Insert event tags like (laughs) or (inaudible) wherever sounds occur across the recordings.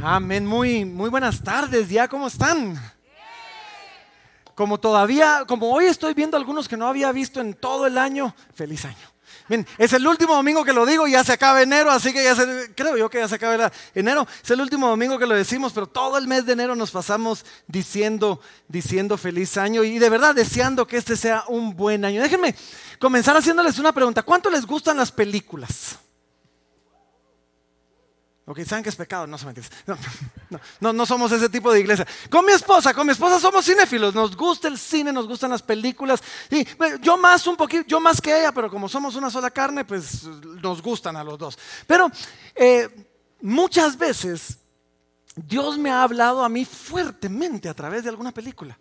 Amén. Muy, muy buenas tardes. ¿Ya cómo están? Como todavía, como hoy estoy viendo algunos que no había visto en todo el año, feliz año. Bien, es el último domingo que lo digo, ya se acaba enero, así que ya se, creo yo que ya se acaba enero. Es el último domingo que lo decimos, pero todo el mes de enero nos pasamos diciendo, diciendo feliz año y de verdad deseando que este sea un buen año. Déjenme comenzar haciéndoles una pregunta. ¿Cuánto les gustan las películas? Ok, saben que es pecado, no se me (laughs) no, no, no, somos ese tipo de iglesia. Con mi esposa, con mi esposa somos cinéfilos, nos gusta el cine, nos gustan las películas. Y yo más un poquito, yo más que ella, pero como somos una sola carne, pues nos gustan a los dos. Pero eh, muchas veces Dios me ha hablado a mí fuertemente a través de alguna película.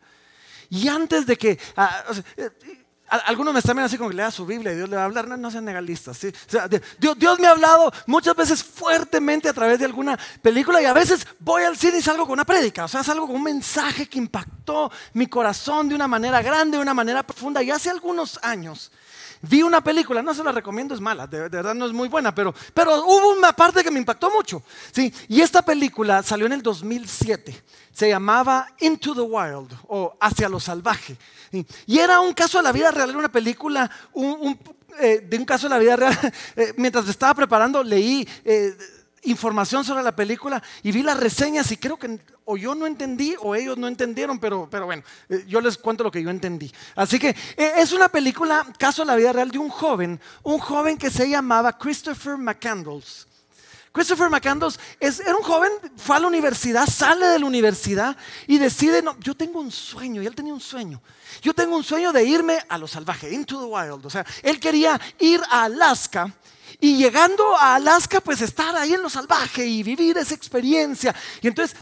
Y antes de que, ah, algunos me están viendo así como que lea su Biblia y Dios le va a hablar. No, no sean negalistas. ¿sí? Dios, me ha hablado muchas veces fuertemente a través de alguna película y a veces voy al cine y salgo con una prédica. O sea, salgo con un mensaje que impactó mi corazón de una manera grande, de una manera profunda. Y hace algunos años Vi una película, no se la recomiendo, es mala, de, verdad no es muy buena, pero, pero hubo una parte que me impactó mucho. ¿sí? Y esta película salió en el 2007, se llamaba Into the Wild o Hacia lo Salvaje. Y era un caso de la vida real, era una película eh, de un caso de la vida real. (laughs) Eh, mientras estaba preparando, leí... Eh, información sobre la película y vi las reseñas y creo que o yo no entendí o ellos no entendieron, pero, pero bueno, eh, yo les cuento lo que yo entendí. Así que eh, es una película, caso de la vida real, de un joven, un joven que se llamaba Christopher McCandles. Christopher McCandles es, era un joven, fue a la universidad, sale de la universidad y decide, no, yo tengo un sueño, y él tenía un sueño. Yo tengo un sueño de irme a lo salvaje, into the wild. O sea, él quería ir a Alaska y llegando a Alaska, pues estar ahí en lo salvaje y vivir esa experiencia. Y entonces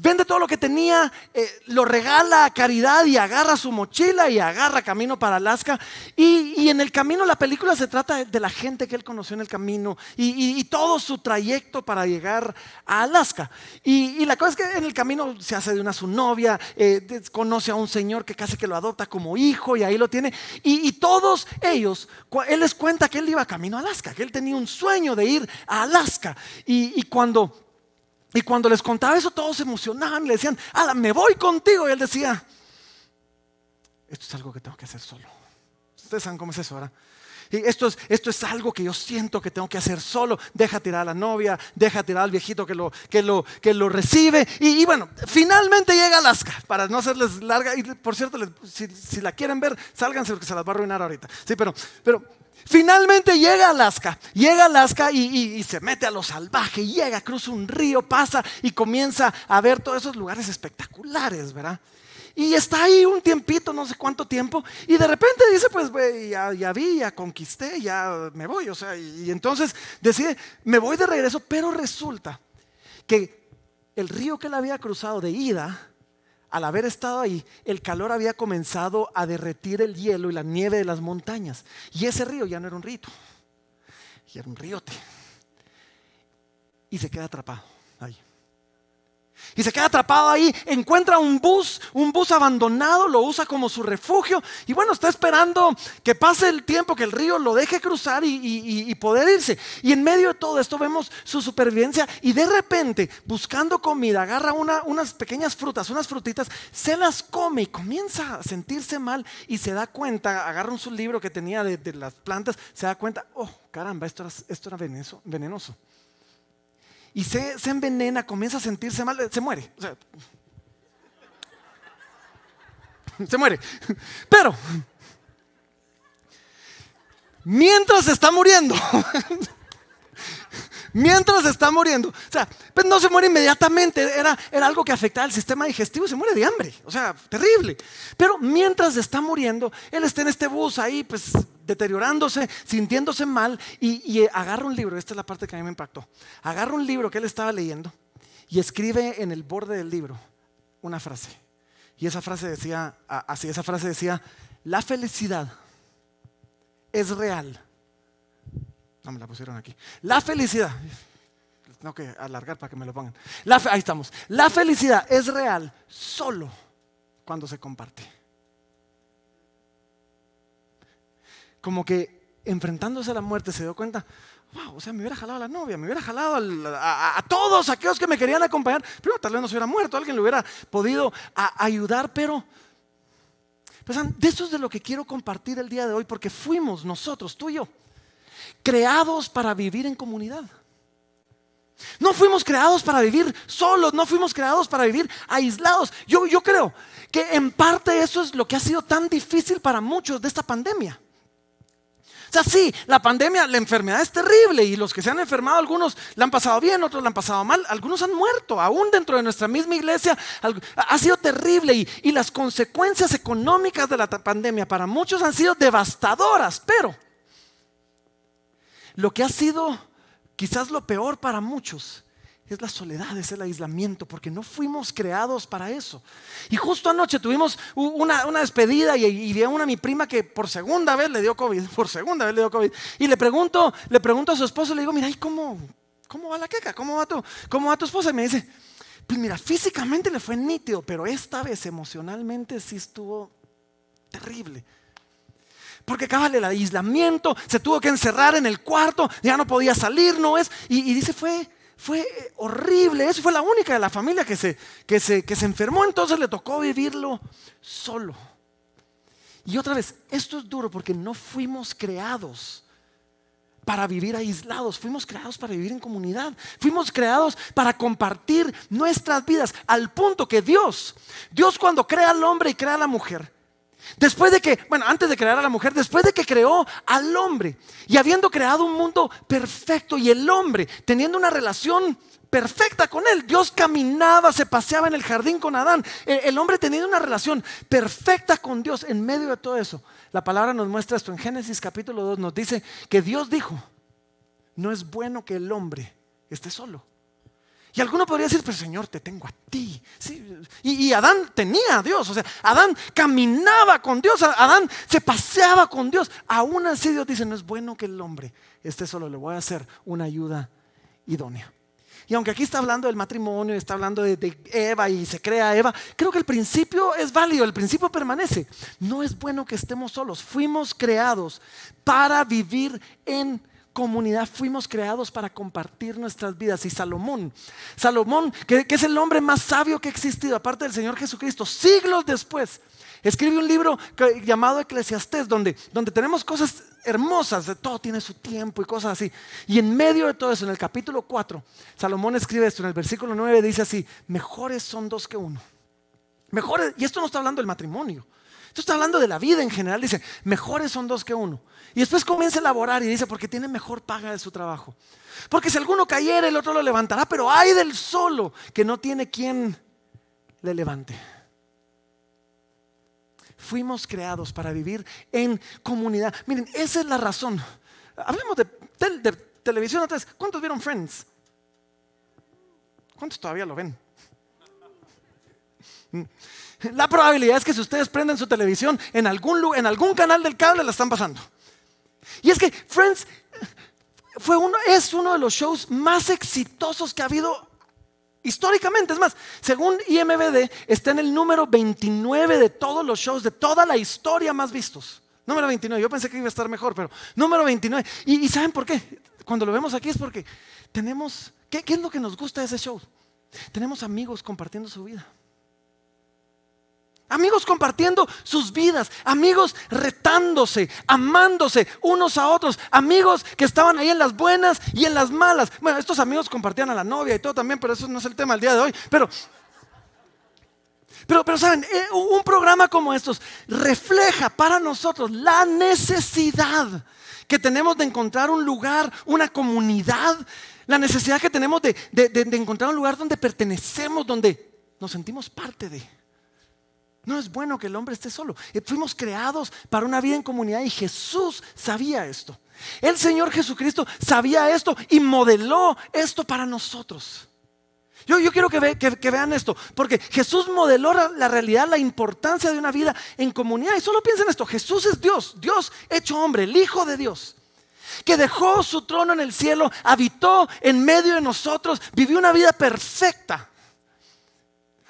vende todo lo que tenía, eh, lo regala a caridad y agarra su mochila y agarra camino para Alaska. Y, en el camino la película se trata de la gente que él conoció en el camino y, todo su trayecto para llegar a Alaska. Y, la cosa es que en el camino se hace de una su novia, eh, conoce a un señor que casi que lo adopta como hijo y ahí lo tiene. Y, todos ellos, él les cuenta que él iba camino a Alaska, que él tenía un sueño de ir a Alaska. y cuando y cuando les contaba eso, todos se emocionaban, le decían, Ala, me voy contigo. Y él decía, esto es algo que tengo que hacer solo. Ustedes saben cómo es eso, ¿verdad? Y esto es, esto es algo que yo siento que tengo que hacer solo. Deja tirar a la novia, deja tirar al viejito que lo, que lo, que lo recibe. Y, bueno, finalmente llega Alaska, para no hacerles larga. Y por cierto, si, si, la quieren ver, sálganse porque se las va a arruinar ahorita. Sí, pero, pero Finalmente llega a Alaska, llega a Alaska y, se mete a lo salvaje, llega, cruza un río, pasa y comienza a ver todos esos lugares espectaculares, ¿verdad? Y está ahí un tiempito, no sé cuánto tiempo, y de repente dice, pues ya, ya, vi, ya conquisté, ya me voy, o sea, y entonces decide, me voy de regreso, pero resulta que el río que él había cruzado de ida, al haber estado ahí, el calor había comenzado a derretir el hielo y la nieve de las montañas. Y ese río ya no era un rito, ya era un ríote. Y se queda atrapado. Y se queda atrapado ahí, encuentra un bus, un bus abandonado, lo usa como su refugio y bueno, está esperando que pase el tiempo, que el río lo deje cruzar y, poder irse. Y en medio de todo esto vemos su supervivencia y de repente, buscando comida, agarra unas pequeñas frutas, unas frutitas, se las come y comienza a sentirse mal y se da cuenta, agarra un su libro que tenía de, las plantas, se da cuenta, oh caramba, esto era, esto era venenoso y se, envenena, comienza a sentirse mal, se muere. se muere. Pero, mientras está muriendo, mientras está muriendo. O sea, pues no se muere inmediatamente, era, era algo que afectaba al sistema digestivo, se muere de hambre, o sea, terrible. Pero mientras está muriendo, él está en este bus ahí, pues deteriorándose, sintiéndose mal, y, agarra un libro, esta es la parte que a mí me impactó, agarra un libro que él estaba leyendo y escribe en el borde del libro una frase. Y esa frase decía, así, esa frase decía, la felicidad es real no me la pusieron aquí. La felicidad. Tengo que alargar para que me lo pongan. ahí estamos. La felicidad es real solo cuando se comparte. Como que enfrentándose a la muerte se dio cuenta, wow, o sea, me hubiera jalado a la novia, me hubiera jalado a, todos aquellos que me querían acompañar. Primero, tal vez no se hubiera muerto, alguien le hubiera podido ayudar, pero pues, de eso es de lo que quiero compartir el día de hoy, porque fuimos nosotros, tú y yo, creados para vivir en comunidad. No fuimos creados para vivir solos, no fuimos creados para vivir aislados. Yo, yo creo que en parte eso es lo que ha sido tan difícil para muchos de esta pandemia. O sea, sí, la pandemia, la enfermedad es terrible y los que se han enfermado, algunos la han pasado bien, otros la han pasado mal, algunos han muerto, aún dentro de nuestra misma iglesia, ha sido terrible y, y las consecuencias económicas de la pandemia para muchos han sido devastadoras, pero lo que ha sido quizás lo peor para muchos es la soledad, es el aislamiento, porque no fuimos creados para eso. Y justo anoche tuvimos una, despedida y, y vi a una mi prima que por segunda vez le dio COVID, (laughs) por segunda vez le dio COVID. Y le pregunto, le pregunto a su esposo, le digo, mira, ¿y cómo, cómo va la queca? ¿Cómo va, tu, ¿Cómo va tu esposa? Y me dice, pues mira, físicamente le fue nítido, pero esta vez emocionalmente sí estuvo terrible porque acaba el aislamiento, se tuvo que encerrar en el cuarto, ya no podía salir, no es. y dice, fue, fue horrible. Eso fue la única de la familia que se, que se, que se enfermó, entonces le tocó vivirlo solo. Y otra vez, esto es duro porque no fuimos creados para vivir aislados, fuimos creados para vivir en comunidad, fuimos creados para compartir nuestras vidas, al punto que Dios, Dios cuando crea al hombre y crea a la mujer, Después de que, bueno, antes de crear a la mujer, después de que creó al hombre y habiendo creado un mundo perfecto y el hombre teniendo una relación perfecta con él, Dios caminaba, se paseaba en el jardín con Adán, el, hombre teniendo una relación perfecta con Dios en medio de todo eso. La palabra nos muestra esto en Génesis capítulo 2, nos dice que Dios dijo, no es bueno que el hombre esté solo. Y alguno podría decir, pero Señor, te tengo a ti. Y, Adán tenía a Dios, o sea, Adán caminaba con Dios, Adán se paseaba con Dios. Aún así Dios dice, no es bueno que el hombre esté solo, le voy a hacer una ayuda idónea. Y aunque aquí está hablando del matrimonio, está hablando de, de, Eva y se crea Eva, creo que el principio es válido, el principio permanece. No es bueno que estemos solos. Fuimos creados para vivir en comunidad fuimos creados para compartir nuestras vidas. Y Salomón, Salomón, que, es el hombre más sabio que ha existido, aparte del Señor Jesucristo, siglos después, escribe un libro llamado Eclesiastés, donde, donde tenemos cosas hermosas, de todo tiene su tiempo y cosas así. Y en medio de todo eso, en el capítulo 4, Salomón escribe esto, en el versículo 9 dice así, mejores son dos que uno. Mejores, y esto no está hablando del matrimonio. Esto está hablando de la vida en general. Dice, mejores son dos que uno. Y después comienza a elaborar y dice, porque tiene mejor paga de su trabajo. Porque si alguno cayera, el otro lo levantará, pero hay del solo que no tiene quien le levante. Fuimos creados para vivir en comunidad. Miren, esa es la razón. Hablemos de, de televisión vez. ¿Cuántos vieron Friends? ¿Cuántos todavía lo ven? La probabilidad es que si ustedes prenden su televisión en algún, en algún canal del cable la están pasando. Y es que Friends fue uno, es uno de los shows más exitosos que ha habido históricamente. Es más, según IMBD, está en el número 29 de todos los shows, de toda la historia más vistos. Número 29, yo pensé que iba a estar mejor, pero número 29. ¿Y, saben por qué? Cuando lo vemos aquí es porque tenemos, ¿qué, ¿qué es lo que nos gusta de ese show? Tenemos amigos compartiendo su vida. Amigos compartiendo sus vidas, amigos retándose, amándose unos a otros, amigos que estaban ahí en las buenas y en las malas. Bueno, estos amigos compartían a la novia y todo también, pero eso no es el tema del día de hoy. Pero, pero, pero saben, eh, un programa como estos refleja para nosotros la necesidad que tenemos de encontrar un lugar, una comunidad, la necesidad que tenemos de, de encontrar un lugar donde pertenecemos, donde nos sentimos parte de. No es bueno que el hombre esté solo. Eh, fuimos creados para una vida en comunidad y Jesús sabía esto. El Señor Jesucristo sabía esto y modeló esto para nosotros. Yo, quiero que, vean esto, porque Jesús modeló la realidad, la importancia de una vida en comunidad. Y solo piensen esto, Jesús es Dios, Dios hecho hombre, el Hijo de Dios, que dejó su trono en el cielo, habitó en medio de nosotros, vivió una vida perfecta.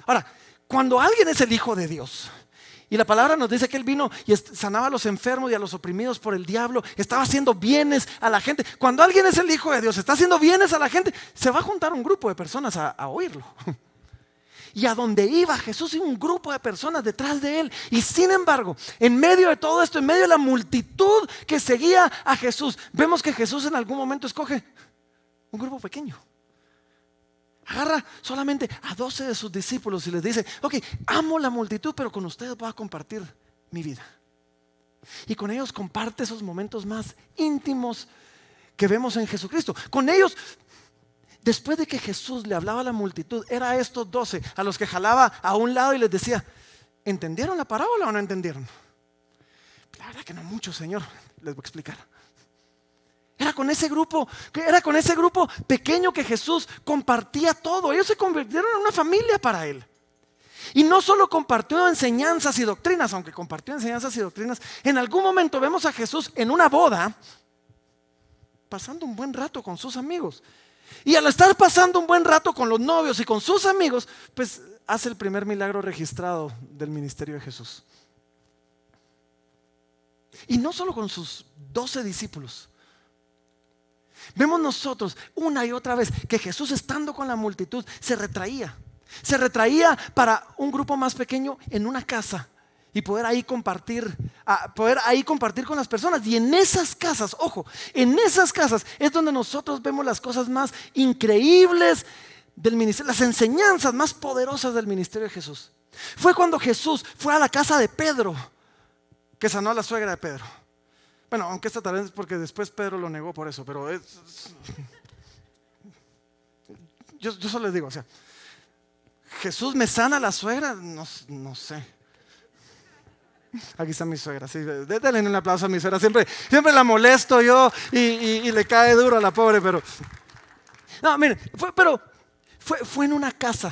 Ahora, cuando alguien es el Hijo de Dios Y la palabra nos dice que Él vino y sanaba a los enfermos y a los oprimidos por el diablo. Estaba haciendo bienes a la gente. Cuando alguien es el Hijo de Dios, está haciendo bienes a la gente, se va a juntar un grupo de personas a, oírlo. (laughs) Y a donde iba Jesús y un grupo de personas detrás de él. Y sin embargo, en medio de todo esto, en medio de la multitud que seguía a Jesús, vemos que Jesús en algún momento escoge un grupo pequeño. Agarra solamente a 12 de sus discípulos y les dice, ok, amo la multitud, pero con ustedes voy a compartir mi vida. Y con ellos comparte esos momentos más íntimos que vemos en Jesucristo. Con ellos, después de que Jesús le hablaba a la multitud, era estos 12 a los que jalaba a un lado y les decía, ¿entendieron la parábola o no entendieron? La verdad que no mucho, Señor, les voy a explicar. Era con ese grupo, era con ese grupo pequeño que Jesús compartía todo. Ellos se convirtieron en una familia para él. Y no solo compartió enseñanzas y doctrinas, aunque compartió enseñanzas y doctrinas, en algún momento vemos a Jesús en una boda pasando un buen rato con sus amigos. Y al estar pasando un buen rato con los novios y con sus amigos, pues hace el primer milagro registrado del ministerio de Jesús. Y no solo con sus doce discípulos, Vemos nosotros una y otra vez que Jesús estando con la multitud se retraía. Se retraía para un grupo más pequeño en una casa y poder ahí compartir, poder ahí compartir con las personas. Y en esas casas, ojo, en esas casas es donde nosotros vemos las cosas más increíbles del ministerio, las enseñanzas más poderosas del ministerio de Jesús. Fue cuando Jesús fue a la casa de Pedro que sanó a la suegra de Pedro. Bueno, aunque esta tal vez es porque después Pedro lo negó por eso, pero es, yo, solo les digo, o sea, Jesús me sana la suegra, no, sé. Aquí está mi suegra, sí, denle un aplauso a mi suegra, siempre, siempre la molesto yo y, le cae duro a la pobre, pero... No, miren, fue, pero fue, fue en una casa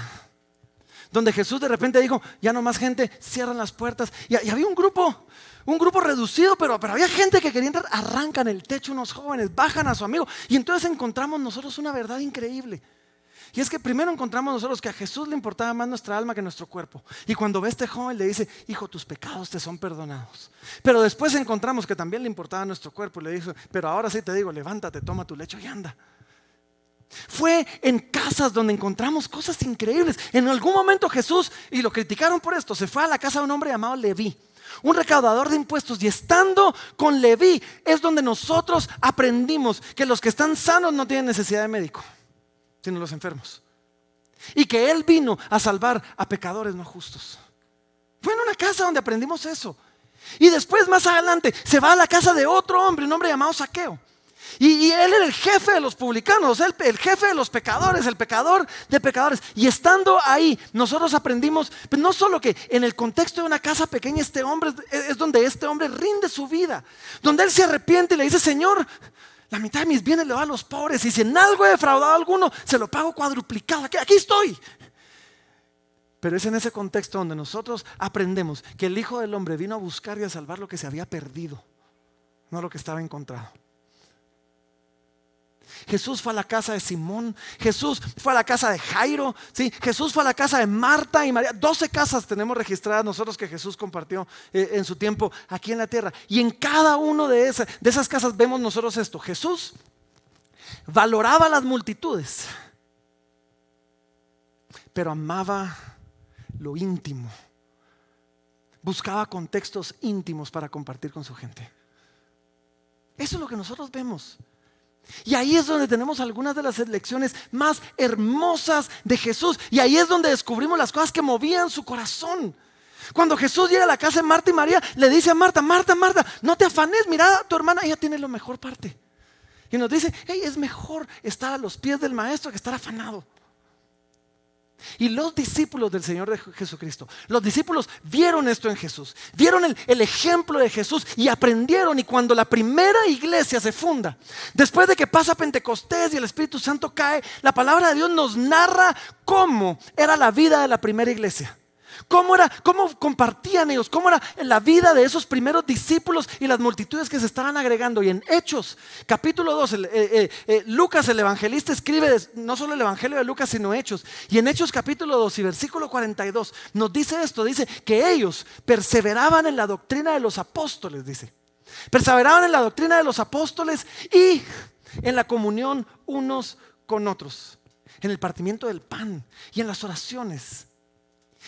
donde Jesús de repente dijo, ya no más gente, cierran las puertas. Y, había un grupo, un grupo reducido, pero, había gente que quería entrar, arrancan el techo unos jóvenes, bajan a su amigo. Y entonces encontramos nosotros una verdad increíble. Y es que primero encontramos nosotros que a Jesús le importaba más nuestra alma que nuestro cuerpo. Y cuando ve a este joven le dice, hijo, tus pecados te son perdonados. Pero después encontramos que también le importaba nuestro cuerpo. Y le dijo, pero ahora sí te digo, levántate, toma tu lecho y anda. Fue en casas donde encontramos cosas increíbles. En algún momento Jesús, y lo criticaron por esto, se fue a la casa de un hombre llamado Leví, un recaudador de impuestos. Y estando con Leví es donde nosotros aprendimos que los que están sanos no tienen necesidad de médico, sino los enfermos. Y que Él vino a salvar a pecadores no justos. Fue en una casa donde aprendimos eso. Y después, más adelante, se va a la casa de otro hombre, un hombre llamado Saqueo. Y, él era el jefe de los publicanos, el, jefe de los pecadores, el pecador de pecadores. Y estando ahí, nosotros aprendimos, pues no solo que en el contexto de una casa pequeña, este hombre es, donde este hombre rinde su vida, donde él se arrepiente y le dice, Señor, la mitad de mis bienes le va a los pobres y si en algo he defraudado a alguno, se lo pago cuadruplicado. Aquí estoy. Pero es en ese contexto donde nosotros aprendemos que el Hijo del Hombre vino a buscar y a salvar lo que se había perdido, no lo que estaba encontrado. Jesús fue a la casa de Simón, Jesús fue a la casa de Jairo, ¿sí? Jesús fue a la casa de Marta y María. 12 casas tenemos registradas nosotros que Jesús compartió eh, en su tiempo aquí en la tierra. Y en cada una de, esas, de esas casas vemos nosotros esto. Jesús valoraba las multitudes, pero amaba lo íntimo. Buscaba contextos íntimos para compartir con su gente. Eso es lo que nosotros vemos. Y ahí es donde tenemos algunas de las lecciones más hermosas de Jesús. Y ahí es donde descubrimos las cosas que movían su corazón. Cuando Jesús llega a la casa de Marta y María, le dice a Marta, Marta, Marta, no te afanes, mira, tu hermana, ella tiene la mejor parte. Y nos dice, hey, es mejor estar a los pies del maestro que estar afanado. Y los discípulos del Señor de Jesucristo, los discípulos vieron esto en Jesús, vieron el, ejemplo de Jesús y aprendieron. Y cuando la primera iglesia se funda, después de que pasa Pentecostés y el Espíritu Santo cae, la palabra de Dios nos narra cómo era la vida de la primera iglesia. ¿Cómo, era, ¿Cómo compartían ellos? ¿Cómo era la vida de esos primeros discípulos y las multitudes que se estaban agregando? Y en Hechos, capítulo 2, eh, eh, eh, Lucas, el evangelista, escribe no solo el evangelio de Lucas, sino Hechos. Y en Hechos, capítulo 2 y versículo 42, nos dice esto: dice que ellos perseveraban en la doctrina de los apóstoles, dice. Perseveraban en la doctrina de los apóstoles y en la comunión unos con otros, en el partimiento del pan y en las oraciones.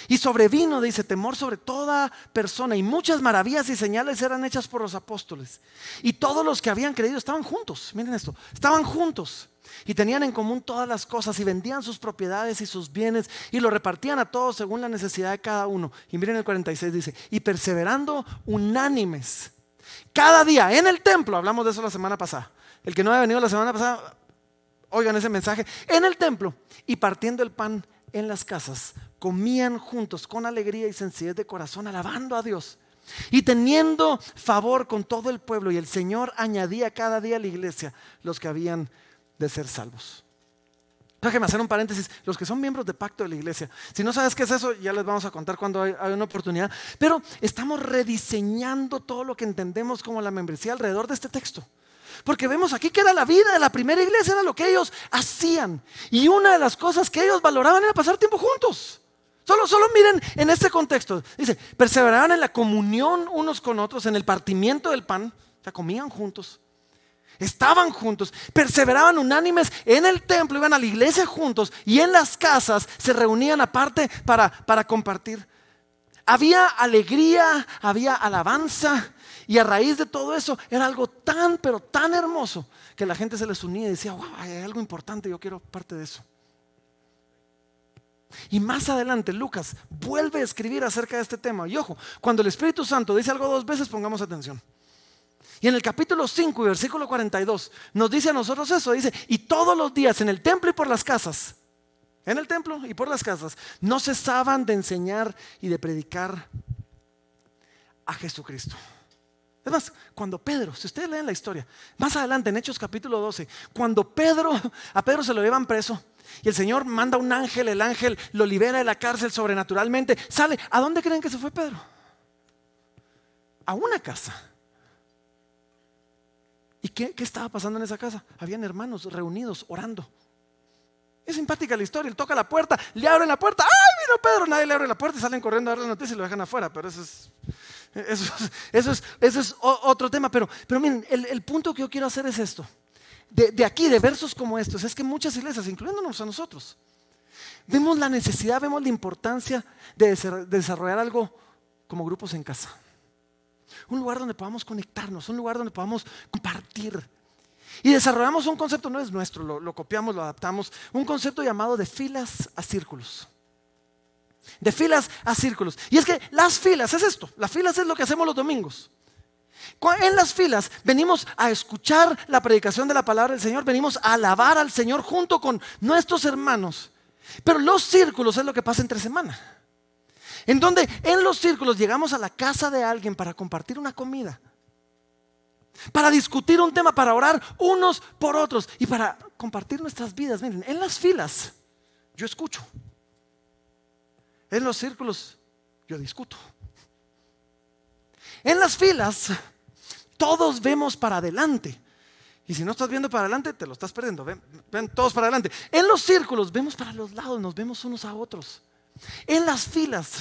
Y sobrevino, dice, temor sobre toda persona. Y muchas maravillas y señales eran hechas por los apóstoles. Y todos los que habían creído estaban juntos. Miren esto, estaban juntos. Y tenían en común todas las cosas y vendían sus propiedades y sus bienes y lo repartían a todos según la necesidad de cada uno. Y miren el 46 dice, y perseverando unánimes. Cada día en el templo, hablamos de eso la semana pasada. El que no había venido la semana pasada, oigan ese mensaje. En el templo y partiendo el pan en las casas, comían juntos con alegría y sencillez de corazón, alabando a Dios y teniendo favor con todo el pueblo. Y el Señor añadía cada día a la iglesia los que habían de ser salvos. Déjame hacer un paréntesis. Los que son miembros de pacto de la iglesia, si no sabes qué es eso, ya les vamos a contar cuando hay, hay, una oportunidad. Pero estamos rediseñando todo lo que entendemos como la membresía alrededor de este texto. Porque vemos aquí que era la vida de la primera iglesia, era lo que ellos hacían. Y una de las cosas que ellos valoraban era pasar tiempo juntos. Solo, solo miren en este contexto. Dice, perseveraban en la comunión unos con otros, en el partimiento del pan. O sea, comían juntos. Estaban juntos, perseveraban unánimes en el templo, iban a la iglesia juntos y en las casas se reunían aparte para, para compartir. Había alegría, había alabanza, y a raíz de todo eso era algo tan, pero tan hermoso que la gente se les unía y decía, wow, hay algo importante, yo quiero parte de eso. Y más adelante Lucas vuelve a escribir acerca de este tema. Y ojo, cuando el Espíritu Santo dice algo dos veces, pongamos atención. Y en el capítulo 5 y versículo 42 nos dice a nosotros eso, dice, y todos los días en el templo y por las casas, en el templo y por las casas, no cesaban de enseñar y de predicar a Jesucristo. Es más, cuando Pedro, si ustedes leen la historia, más adelante en Hechos capítulo 12, cuando Pedro, a Pedro se lo llevan preso y el Señor manda un ángel, el ángel lo libera de la cárcel sobrenaturalmente, sale, ¿a dónde creen que se fue Pedro? A una casa. ¿Y qué, qué estaba pasando en esa casa? Habían hermanos reunidos orando. Es simpática la historia, él toca la puerta, le abren la puerta, ¡ay, vino Pedro! Nadie le abre la puerta y salen corriendo a dar la noticia y lo dejan afuera, pero eso es eso, es, eso es otro tema, pero, pero miren, el, punto que yo quiero hacer es esto. De, aquí, de versos como estos, es que muchas iglesias, incluyéndonos a nosotros, vemos la necesidad, vemos la importancia de desarrollar algo como grupos en casa. Un lugar donde podamos conectarnos, un lugar donde podamos compartir. Y desarrollamos un concepto, no es nuestro, lo, lo copiamos, lo adaptamos, un concepto llamado de filas a círculos de filas a círculos. Y es que las filas es esto, las filas es lo que hacemos los domingos. En las filas venimos a escuchar la predicación de la palabra del Señor, venimos a alabar al Señor junto con nuestros hermanos. Pero los círculos es lo que pasa entre semana. En donde en los círculos llegamos a la casa de alguien para compartir una comida, para discutir un tema, para orar unos por otros y para compartir nuestras vidas. Miren, en las filas yo escucho. En los círculos yo discuto. En las filas todos vemos para adelante. Y si no estás viendo para adelante, te lo estás perdiendo. Ven, todos para adelante. En los círculos vemos para los lados, nos vemos unos a otros. En las filas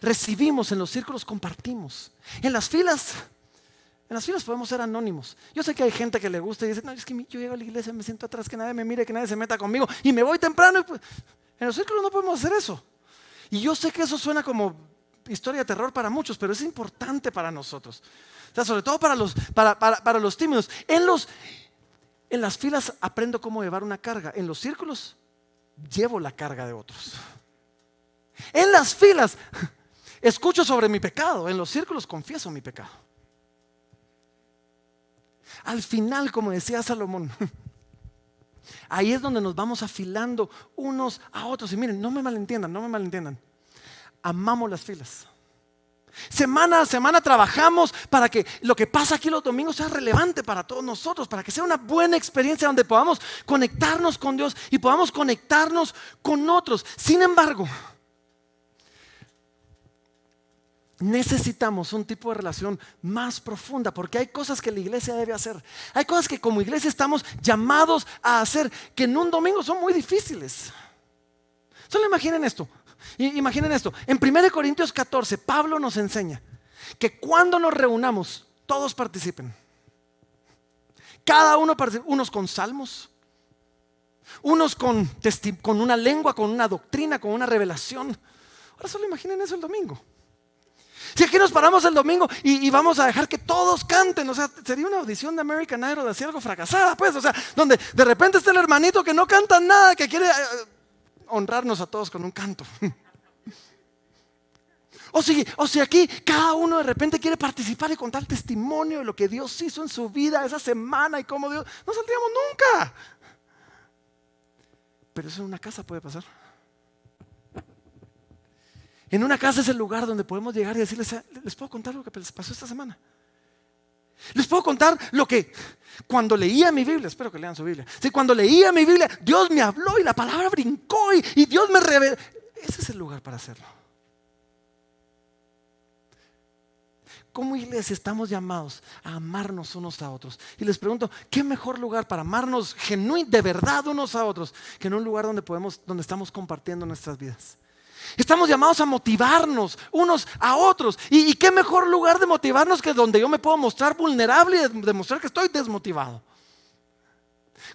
recibimos, en los círculos compartimos. En las filas, en las filas podemos ser anónimos. Yo sé que hay gente que le gusta y dice, no, es que yo llego a la iglesia, me siento atrás, que nadie me mire, que nadie se meta conmigo y me voy temprano. Pues, en los círculos no podemos hacer eso. Y yo sé que eso suena como historia de terror para muchos, pero es importante para nosotros. O sea, sobre todo para los, para, para, los tímidos. En, los, en las filas aprendo cómo llevar una carga. En los círculos llevo la carga de otros. En las filas (laughs) escucho sobre mi pecado. En los círculos confieso mi pecado. Al final, como decía Salomón, (laughs) Ahí es donde nos vamos afilando unos a otros. Y miren, no me malentiendan, no me malentiendan. Amamos las filas. Semana a semana trabajamos para que lo que pasa aquí los domingos sea relevante para todos nosotros, para que sea una buena experiencia donde podamos conectarnos con Dios y podamos conectarnos con otros. Sin embargo, necesitamos un tipo de relación más profunda, porque hay cosas que la iglesia debe hacer. Hay cosas que como iglesia estamos llamados a hacer, que en un domingo son muy difíciles. Solo imaginen esto. Imaginen esto. En 1 Corintios 14, Pablo nos enseña que cuando nos reunamos, todos participen. Cada uno participa, unos con salmos, unos con, una lengua, con una doctrina, con una revelación. Ahora solo imaginen eso el domingo. Si aquí nos paramos el domingo y, vamos a dejar que todos canten, o sea, sería una audición de American Idol, de así algo fracasada, pues, o sea, donde de repente está el hermanito que no canta nada, que quiere eh, honrarnos a todos con un canto. O si, o si aquí cada uno de repente quiere participar y contar testimonio de lo que Dios hizo en su vida esa semana y cómo Dios... No saldríamos nunca. Pero eso en una casa puede pasar. En una casa es el lugar donde podemos llegar y decirles, les puedo contar lo que les pasó esta semana. Les puedo contar lo que cuando leía mi Biblia, espero que lean su Biblia. Si cuando leía mi Biblia, Dios me habló y la palabra brincó y, Dios me reveló. Ese es el lugar para hacerlo. Como iglesia estamos llamados a amarnos unos a otros. Y les pregunto, ¿qué mejor lugar para amarnos genuino, de verdad unos a otros, que en un lugar donde podemos, donde estamos compartiendo nuestras vidas? Estamos llamados a motivarnos unos a otros. ¿Y, qué mejor lugar de motivarnos que donde yo me puedo mostrar vulnerable y demostrar que estoy desmotivado?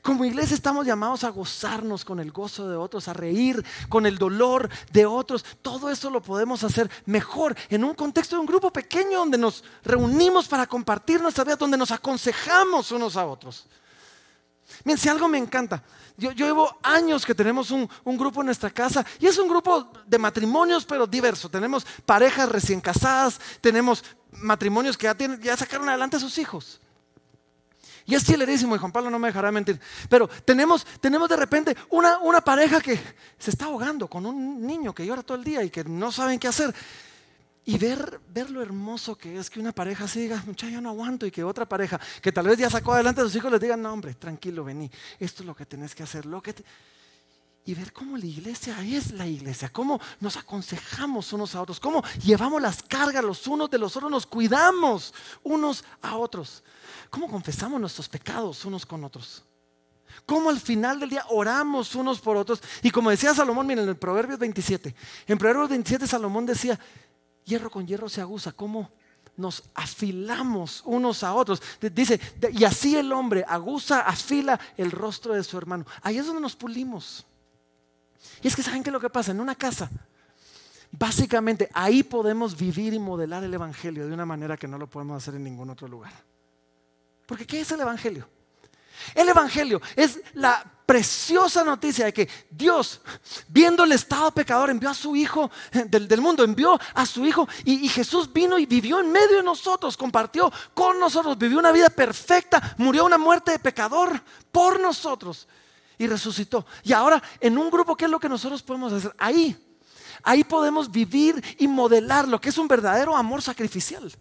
Como iglesia estamos llamados a gozarnos con el gozo de otros, a reír con el dolor de otros. Todo eso lo podemos hacer mejor en un contexto de un grupo pequeño donde nos reunimos para compartir nuestra vida, donde nos aconsejamos unos a otros. Miren, si algo me encanta, yo, llevo años que tenemos un, grupo en nuestra casa y es un grupo de matrimonios pero diverso. Tenemos parejas recién casadas, tenemos matrimonios que ya, tienen, ya sacaron adelante a sus hijos. Y es chilerísimo, y Juan Pablo no me dejará mentir. Pero tenemos, tenemos de repente una, una pareja que se está ahogando con un niño que llora todo el día y que no saben qué hacer. Y ver, ver lo hermoso que es que una pareja así diga, muchacho, yo no aguanto, y que otra pareja que tal vez ya sacó adelante a sus hijos les diga, no, hombre, tranquilo, vení, esto es lo que tenés que hacer, lo que Y ver cómo la iglesia es la iglesia, cómo nos aconsejamos unos a otros, cómo llevamos las cargas los unos de los otros, nos cuidamos unos a otros. ¿Cómo confesamos nuestros pecados unos con otros? ¿Cómo al final del día oramos unos por otros? Y como decía Salomón, miren, en el Proverbios 27, en Proverbios 27 Salomón decía, hierro con hierro se aguza, ¿cómo? Nos afilamos unos a otros. Dice, y así el hombre aguza, afila el rostro de su hermano. Ahí es donde nos pulimos. Y es que saben qué es lo que pasa en una casa. Básicamente ahí podemos vivir y modelar el Evangelio de una manera que no lo podemos hacer en ningún otro lugar. Porque ¿qué es el Evangelio? El Evangelio es la preciosa noticia de que Dios, viendo el estado pecador, envió a su Hijo eh, del, mundo, envió a su Hijo y, y, Jesús vino y vivió en medio de nosotros, compartió con nosotros, vivió una vida perfecta, murió una muerte de pecador por nosotros y resucitó. Y ahora en un grupo, ¿qué es lo que nosotros podemos hacer? Ahí, ahí podemos vivir y modelar lo que es un verdadero amor sacrificial.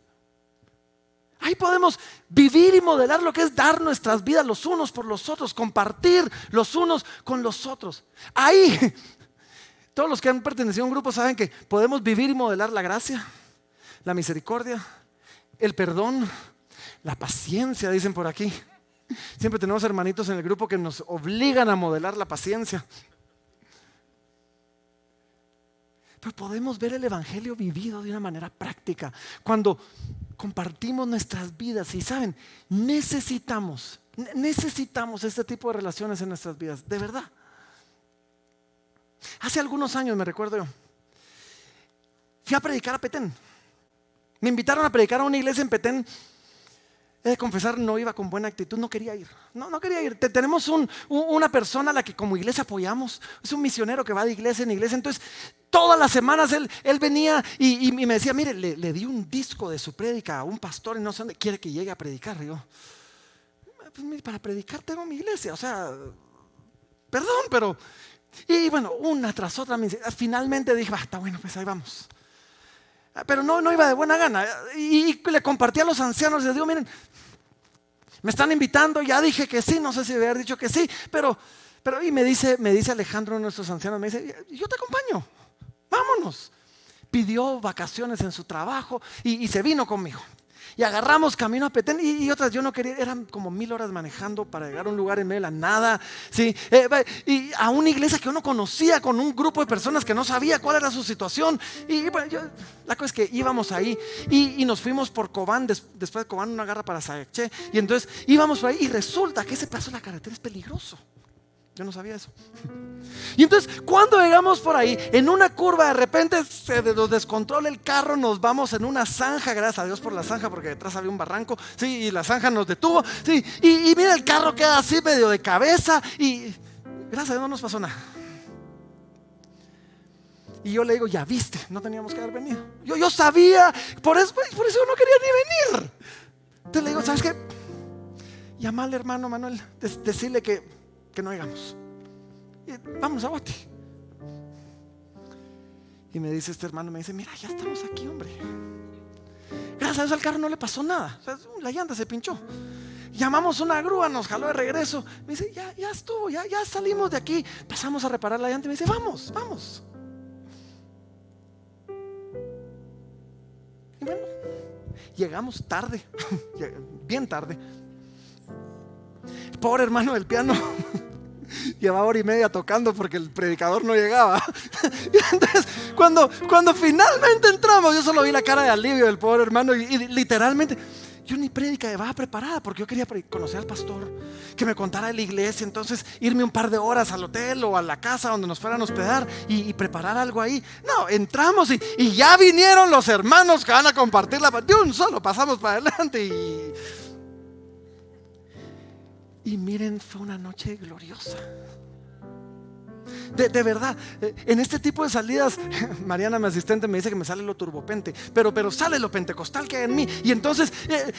Ahí podemos vivir y modelar lo que es dar nuestras vidas los unos por los otros, compartir los unos con los otros. Ahí, (laughs) todos los que han pertenecido a un grupo saben que podemos vivir y modelar la gracia, la misericordia, el perdón, la paciencia, dicen por aquí. Siempre tenemos hermanitos en el grupo que nos obligan a modelar la paciencia. Pero podemos ver el Evangelio vivido de una manera práctica. Cuando compartimos nuestras vidas y saben, necesitamos, necesitamos este tipo de relaciones en nuestras vidas, de verdad. Hace algunos años, me recuerdo yo, fui a predicar a Petén. Me invitaron a predicar a una iglesia en Petén He de confesar, no iba con buena actitud, no quería ir. No, no quería ir. tenemos una persona a la que como iglesia apoyamos. Es un misionero que va de iglesia en iglesia. Entonces, todas las semanas él, él venía y, me decía, mire, le, di un disco de su prédica a un pastor y no sé dónde quiere que llegue a predicar. Yo, pues, para predicar tengo mi iglesia. O sea, perdón, pero... Y bueno, una tras otra, finalmente dije, está bueno, pues ahí vamos. Pero no, no iba de buena gana. Y, le compartí a los ancianos, les digo, miren, me están invitando, ya dije que sí, no sé si haber dicho que sí, pero, pero y me dice, me dice Alejandro, uno de nuestros ancianos, me dice, yo te acompaño, vámonos. pidió vacaciones en su trabajo y se vino conmigo. Y agarramos camino a Petén y, otras, yo no quería, eran como mil horas manejando para llegar a un lugar en medio de la nada, ¿sí? Eh, y a una iglesia que yo no conocía, con un grupo de personas que no sabía cuál era su situación. Y bueno, yo, la cosa es que íbamos ahí y, nos fuimos por Cobán, después de Cobán una garra para Saeche. Y entonces íbamos por ahí y resulta que ese paso de la carretera es peligroso. Yo no sabía eso. (laughs) Y entonces, cuando llegamos por ahí, en una curva, de repente se nos descontrola el carro, nos vamos en una zanja, gracias a Dios por la zanja, porque detrás había un barranco, sí, y la zanja nos detuvo, sí, y, mira, el carro queda así medio de cabeza, y gracias a Dios no nos pasó nada. Y yo le digo, ya viste, no teníamos que haber venido. Yo, yo sabía, por eso, por eso no quería ni venir. Entonces le digo, ¿sabes qué? Llama al hermano Manuel, decirle que que no llegamos. vamos a. Y me dice este hermano, me dice, mira, ya estamos aquí, hombre. Gracias a Dios al carro no le pasó nada. la llanta se pinchó. Llamamos una grúa, nos jaló de regreso. Me dice, ya, ya estuvo, ya, ya salimos de aquí. Pasamos a reparar la llanta me dice, vamos, vamos. Y bueno, llegamos tarde, (laughs) bien tarde. Pobre hermano del piano. (laughs) Llevaba hora y media tocando porque el predicador no llegaba. (laughs) Y entonces, cuando, cuando finalmente entramos, yo solo vi la cara de alivio del pobre hermano y, literalmente, yo ni prédica llevaba preparada porque yo quería conocer al pastor, que me contara de la iglesia, entonces irme un par de horas al hotel o a la casa donde nos fueran a hospedar y, preparar algo ahí. No, entramos y, y, ya vinieron los hermanos que van a compartir la... De un solo pasamos para adelante y y miren, fue una noche gloriosa. De, verdad, eh, en este tipo de salidas, (laughs) Mariana, mi asistente, me dice que me sale lo turbopente, pero, pero sale lo pentecostal que hay en mí. Y entonces, eh,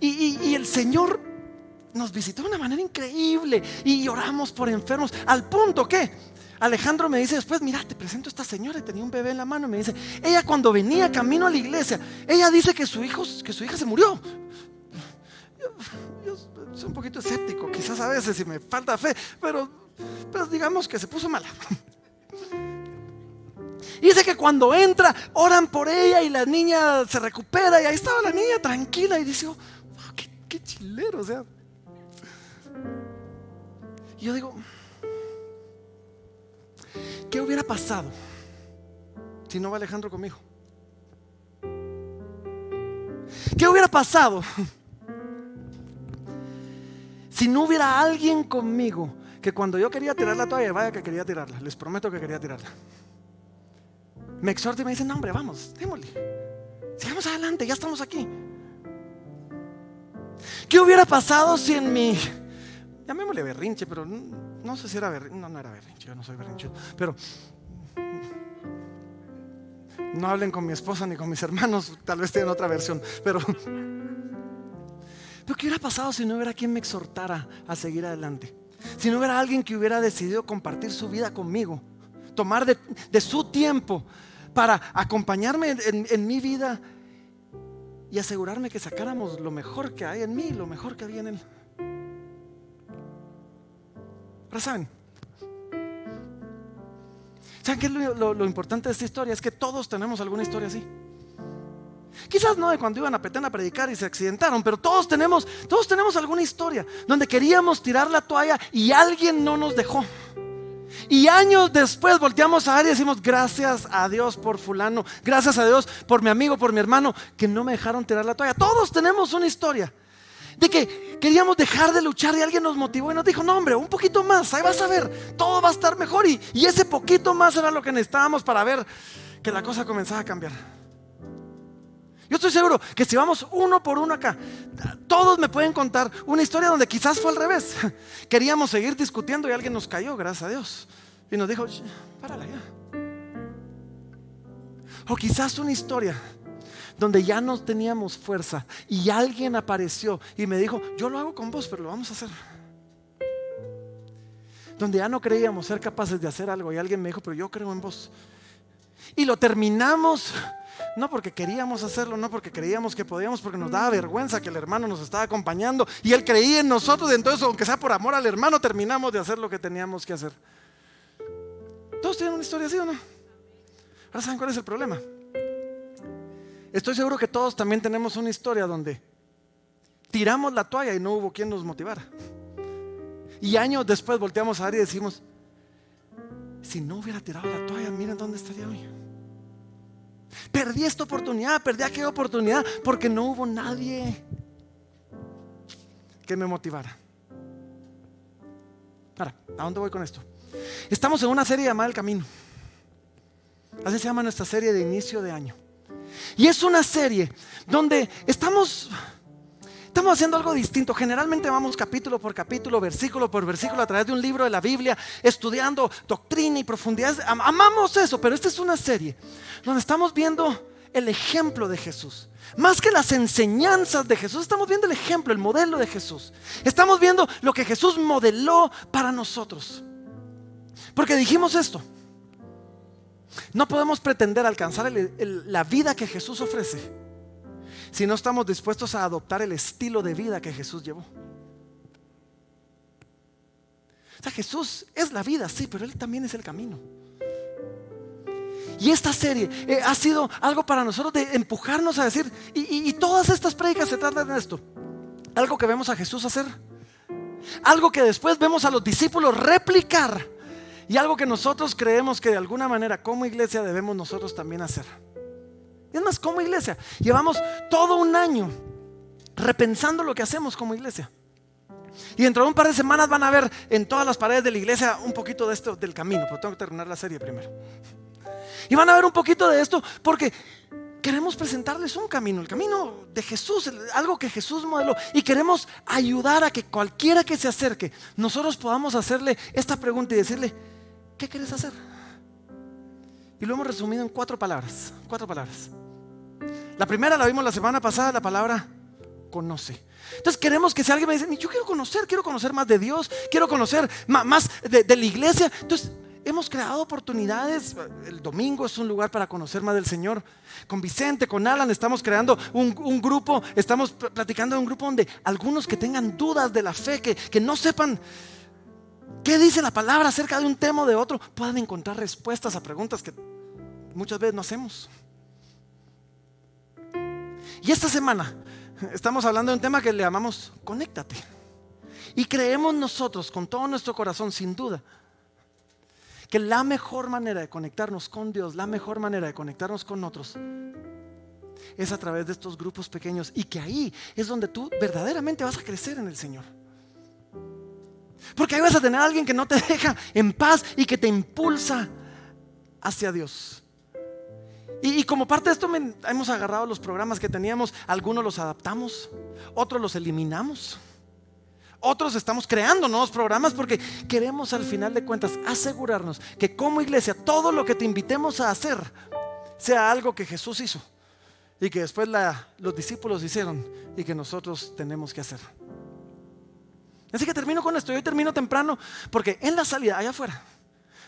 y, el Señor nos visitó de una manera increíble y oramos por enfermos, al punto que Alejandro me dice después, mira, te presento a esta señora y tenía un bebé en la mano. Y me dice, ella cuando venía camino a la iglesia, ella dice que su, hijo, que su hija se murió soy un poquito escéptico, quizás a veces si me falta fe, pero, pero digamos que se puso mala. Dice que cuando entra, oran por ella y la niña se recupera y ahí estaba la niña tranquila y dice, oh, qué, chilero, o sea. Y yo digo, ¿qué hubiera pasado si no va Alejandro conmigo? ¿Qué hubiera pasado si no hubiera alguien conmigo que cuando yo quería tirar la toalla, vaya que quería tirarla, les prometo que quería tirarla. Me exhorta y me dice, no hombre, vamos, démosle. Sigamos adelante, ya estamos aquí. ¿Qué hubiera pasado si en mi, llamémosle berrinche, pero no, sé si era berrinche, no, no era berrinche, yo no soy berrinche, pero no hablen con mi esposa ni con mis hermanos, tal vez tengan otra versión, pero pero ¿qué hubiera pasado si no hubiera quien me exhortara a seguir adelante? Si no hubiera alguien que hubiera decidido compartir su vida conmigo, tomar de, su tiempo para acompañarme en, mi vida y asegurarme que sacáramos lo mejor que hay en mí, lo mejor que había en él. Ahora saben, ¿saben qué es lo importante de esta historia? Es que todos tenemos alguna historia así. Quizás no de cuando iban a Petén a predicar y se accidentaron, pero todos tenemos, todos tenemos alguna historia donde queríamos tirar la toalla y alguien no nos dejó. Y años después volteamos a ver y decimos, gracias a Dios por fulano, gracias a Dios por mi amigo, por mi hermano, que no me dejaron tirar la toalla. Todos tenemos una historia de que queríamos dejar de luchar y alguien nos motivó y nos dijo, no hombre, un poquito más, ahí vas a ver, todo va a estar mejor. Y, y ese poquito más era lo que necesitábamos para ver que la cosa comenzaba a cambiar. Yo estoy seguro que si vamos uno por uno acá, todos me pueden contar una historia donde quizás fue al revés. (laughs) Queríamos seguir discutiendo y alguien nos cayó, gracias a Dios. Y nos dijo, párala ya. O quizás una historia donde ya no teníamos fuerza y alguien apareció y me dijo, yo lo hago con vos, pero lo vamos a hacer. Donde ya no creíamos ser capaces de hacer algo y alguien me dijo, pero yo creo en vos. Y lo terminamos no porque queríamos hacerlo, no porque creíamos que podíamos, porque nos daba vergüenza que el hermano nos estaba acompañando y él creía en nosotros. Entonces, aunque sea por amor al hermano, terminamos de hacer lo que teníamos que hacer. ¿Todos tienen una historia así o no? Ahora saben cuál es el problema. estoy seguro que todos también tenemos una historia donde tiramos la toalla y no hubo quien nos motivara. Y años después volteamos a ver y decimos, si no hubiera tirado la toalla, miren dónde estaría hoy. Perdí esta oportunidad, perdí aquella oportunidad porque no hubo nadie que me motivara. Ahora, ¿a dónde voy con esto? Estamos en una serie llamada El Camino. Así se llama nuestra serie de inicio de año. Y es una serie donde estamos Estamos haciendo algo distinto. Generalmente vamos capítulo por capítulo, versículo por versículo a través de un libro de la Biblia, estudiando doctrina y profundidad. Amamos eso, pero esta es una serie donde estamos viendo el ejemplo de Jesús. Más que las enseñanzas de Jesús, estamos viendo el ejemplo, el modelo de Jesús. Estamos viendo lo que Jesús modeló para nosotros. Porque dijimos esto. No podemos pretender alcanzar la vida que Jesús ofrece si no estamos dispuestos a adoptar el estilo de vida que Jesús llevó. O sea, Jesús es la vida, sí, pero Él también es el camino. Y esta serie eh, ha sido algo para nosotros de empujarnos a decir, y, y todas estas prédicas se tratan de esto, algo que vemos a Jesús hacer, algo que después vemos a los discípulos replicar, y algo que nosotros creemos que de alguna manera como iglesia debemos nosotros también hacer. Es más, como iglesia, llevamos todo un año repensando lo que hacemos como iglesia. Y dentro de un par de semanas van a ver en todas las paredes de la iglesia un poquito de esto del camino, pero tengo que terminar la serie primero. Y van a ver un poquito de esto porque queremos presentarles un camino, el camino de Jesús, algo que Jesús modeló. Y queremos ayudar a que cualquiera que se acerque, nosotros podamos hacerle esta pregunta y decirle, ¿qué quieres hacer? Y lo hemos resumido en cuatro palabras, cuatro palabras. La primera la vimos la semana pasada, la palabra conoce. Entonces queremos que si alguien me dice, yo quiero conocer, quiero conocer más de Dios, quiero conocer más de, la iglesia. Entonces hemos creado oportunidades. El domingo es un lugar para conocer más del Señor. Con Vicente, con Alan, estamos creando un, grupo, estamos platicando de un grupo donde algunos que tengan dudas de la fe, que, que no sepan qué dice la palabra acerca de un tema o de otro, puedan encontrar respuestas a preguntas que muchas veces no hacemos. Y esta semana estamos hablando de un tema que le llamamos conéctate. Y creemos nosotros con todo nuestro corazón, sin duda, que la mejor manera de conectarnos con Dios, la mejor manera de conectarnos con otros, es a través de estos grupos pequeños y que ahí es donde tú verdaderamente vas a crecer en el Señor. Porque ahí vas a tener a alguien que no te deja en paz y que te impulsa hacia Dios. Y, como parte de esto hemos agarrado los programas que teníamos, algunos los adaptamos, otros los eliminamos. Otros estamos creando nuevos programas porque queremos al final de cuentas asegurarnos que como iglesia todo lo que te invitemos a hacer sea algo que Jesús hizo y que después los discípulos hicieron y que nosotros tenemos que hacer. Así que termino con esto. Yo termino temprano porque en la salida, allá afuera,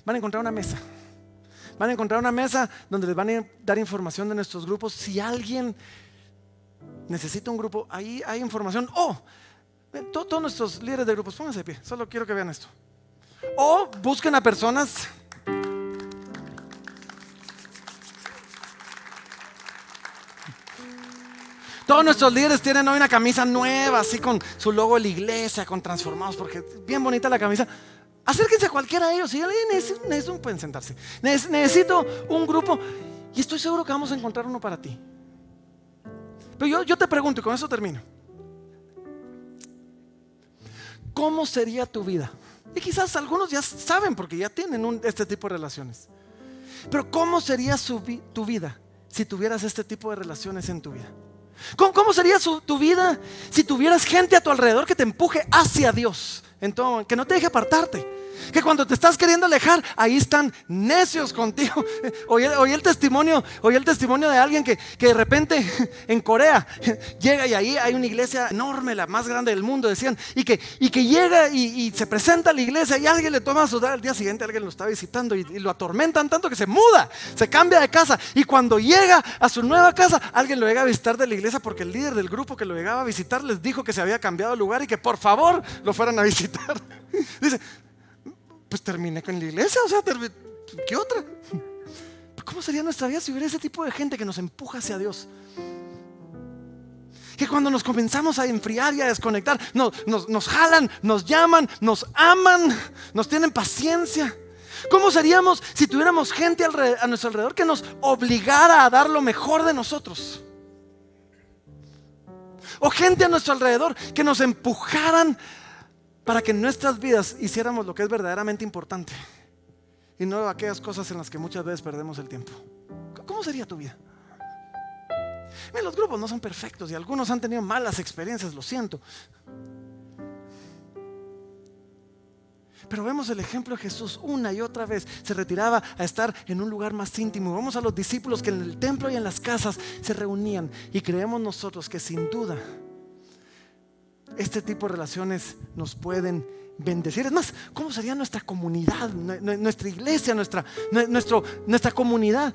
van a encontrar una mesa. Van a encontrar una mesa donde les van a dar información de nuestros grupos. Si alguien necesita un grupo, ahí hay información. O todos nuestros líderes de grupos, pónganse de pie. Solo quiero que vean esto. O busquen a personas. Todos nuestros líderes tienen hoy una camisa nueva, así con su logo de la iglesia, con transformados, porque es bien bonita la camisa. Acérquense a cualquiera de ellos. Si alguien necesita, pueden sentarse. Necesito un grupo. Y estoy seguro que vamos a encontrar uno para ti. Pero yo, yo te pregunto, y con eso termino. ¿Cómo sería tu vida? Y quizás algunos ya saben porque ya tienen este tipo de relaciones. Pero ¿cómo sería tu vida si tuvieras este tipo de relaciones en tu vida? ¿Cómo, cómo sería tu vida si tuvieras gente a tu alrededor que te empuje hacia Dios? Entonces, que no te deje apartarte. Que cuando te estás queriendo alejar, ahí están necios contigo. (laughs) Oí, el testimonio, oí el testimonio de alguien que, de repente (laughs) en Corea (laughs) llega y ahí hay una iglesia enorme, la más grande del mundo, decían, y que, y que llega y, se presenta a la iglesia y alguien le toma su al día siguiente alguien lo está visitando y, y, lo atormentan tanto que se muda, se cambia de casa. Y cuando llega a su nueva casa, alguien lo llega a visitar de la iglesia porque el líder del grupo que lo llegaba a visitar les dijo que se había cambiado de lugar y que por favor lo fueran a visitar. Dice, pues terminé con la iglesia, o sea, ¿qué otra? ¿Cómo sería nuestra vida si hubiera ese tipo de gente que nos empuja hacia Dios? Que cuando nos comenzamos a enfriar y a desconectar, nos, jalan, nos llaman, nos aman, nos tienen paciencia. ¿Cómo seríamos si tuviéramos gente a nuestro alrededor que nos obligara a dar lo mejor de nosotros? O gente a nuestro alrededor que nos empujaran para que en nuestras vidas hiciéramos lo que es verdaderamente importante y no aquellas cosas en las que muchas veces perdemos el tiempo. ¿Cómo sería tu vida? los grupos no son perfectos y algunos han tenido malas experiencias, lo siento. Pero vemos el ejemplo de Jesús una y otra vez. Se retiraba a estar en un lugar más íntimo. Vamos a los discípulos que en el templo y en las casas se reunían. Y creemos nosotros que sin duda este tipo de relaciones nos pueden bendecir. Es más, ¿cómo sería nuestra comunidad, nuestra iglesia, nuestra, nuestro, nuestra comunidad?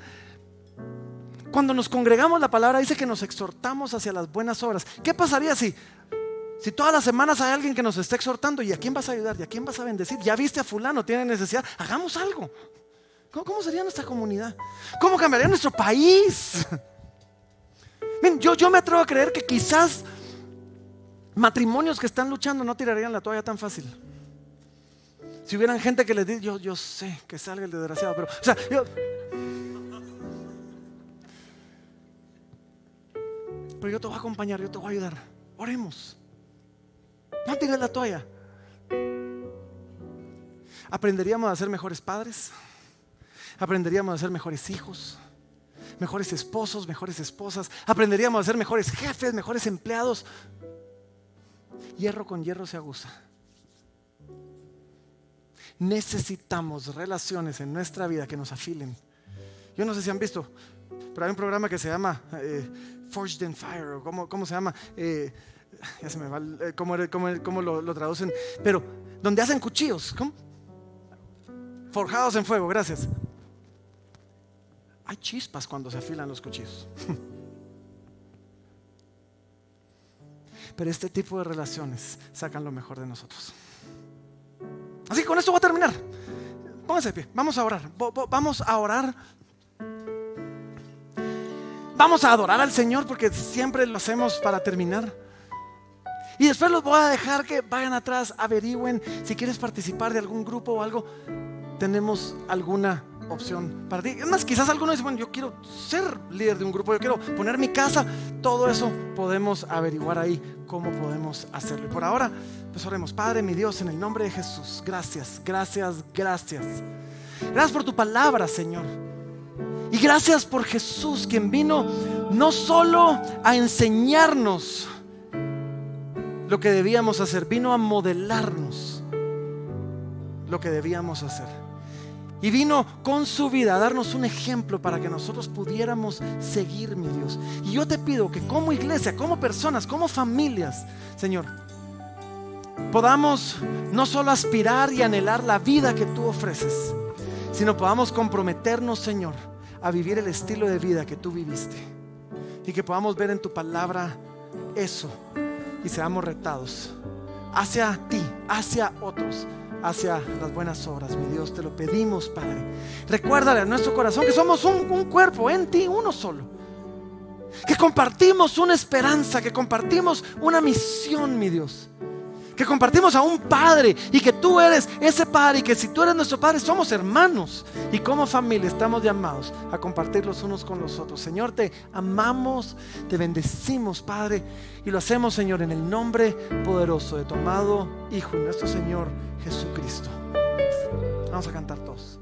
Cuando nos congregamos, la palabra dice que nos exhortamos hacia las buenas obras. ¿Qué pasaría si, si todas las semanas hay alguien que nos está exhortando y a quién vas a ayudar y a quién vas a bendecir? Ya viste a fulano, tiene necesidad, hagamos algo. ¿Cómo, sería nuestra comunidad? ¿Cómo cambiaría nuestro país? (laughs) yo, yo me atrevo a creer que quizás matrimonios que están luchando no tirarían la toalla tan fácil. Si hubieran gente que les yo, yo sé que salga el desgraciado, pero, o sea, yo, pero yo te voy a acompañar, yo te voy a ayudar. Oremos. No tires la toalla. Aprenderíamos a ser mejores padres. Aprenderíamos a ser mejores hijos, mejores esposos, mejores esposas. Aprenderíamos a ser mejores jefes, mejores empleados. Hierro con hierro se aguza. Necesitamos relaciones en nuestra vida que nos afilen. Yo no sé si han visto, pero hay un programa que se llama eh, Forged in Fire, o cómo, se llama, eh, ya se me va, eh, cómo, lo, traducen, pero donde hacen cuchillos, ¿cómo? Forjados en fuego, gracias. Hay chispas cuando se afilan los cuchillos. (laughs) Pero este tipo de relaciones sacan lo mejor de nosotros. Así que con esto voy a terminar. Pónganse de pie, vamos a orar. Vamos a orar Vamos a adorar al Señor porque siempre lo hacemos para terminar. Y después los voy a dejar que vayan atrás, averigüen si quieres participar de algún grupo o algo. Tenemos alguna opción para ti. Es más, quizás algunos dicen, bueno, yo quiero ser líder de un grupo, yo quiero poner mi casa. Todo eso podemos averiguar ahí cómo podemos hacerlo. Y por ahora, pues oremos. Padre, mi Dios, en el nombre de Jesús, gracias, gracias, gracias. Gracias por tu palabra, Señor. Y gracias por Jesús, quien vino no solo a enseñarnos lo que debíamos hacer, vino a modelarnos lo que debíamos hacer. Y vino con su vida a darnos un ejemplo para que nosotros pudiéramos seguir, mi Dios. Y yo te pido que como iglesia, como personas, como familias, Señor, podamos no solo aspirar y anhelar la vida que tú ofreces, sino podamos comprometernos, Señor, a vivir el estilo de vida que tú viviste. Y que podamos ver en tu palabra eso y seamos retados hacia ti, hacia otros, hacia las buenas obras. Mi Dios, te lo pedimos, Padre. Recuérdale a nuestro corazón que somos un, un cuerpo en ti, uno solo. Que compartimos una esperanza, que compartimos una misión, mi Dios que compartimos a un Padre y que tú eres ese Padre y que si tú eres nuestro Padre somos hermanos y como familia estamos llamados a compartir los unos con los otros. Señor, te amamos, te bendecimos, Padre, y lo hacemos, Señor, en el nombre poderoso de tu amado Hijo y nuestro Señor Jesucristo. Vamos a cantar todos.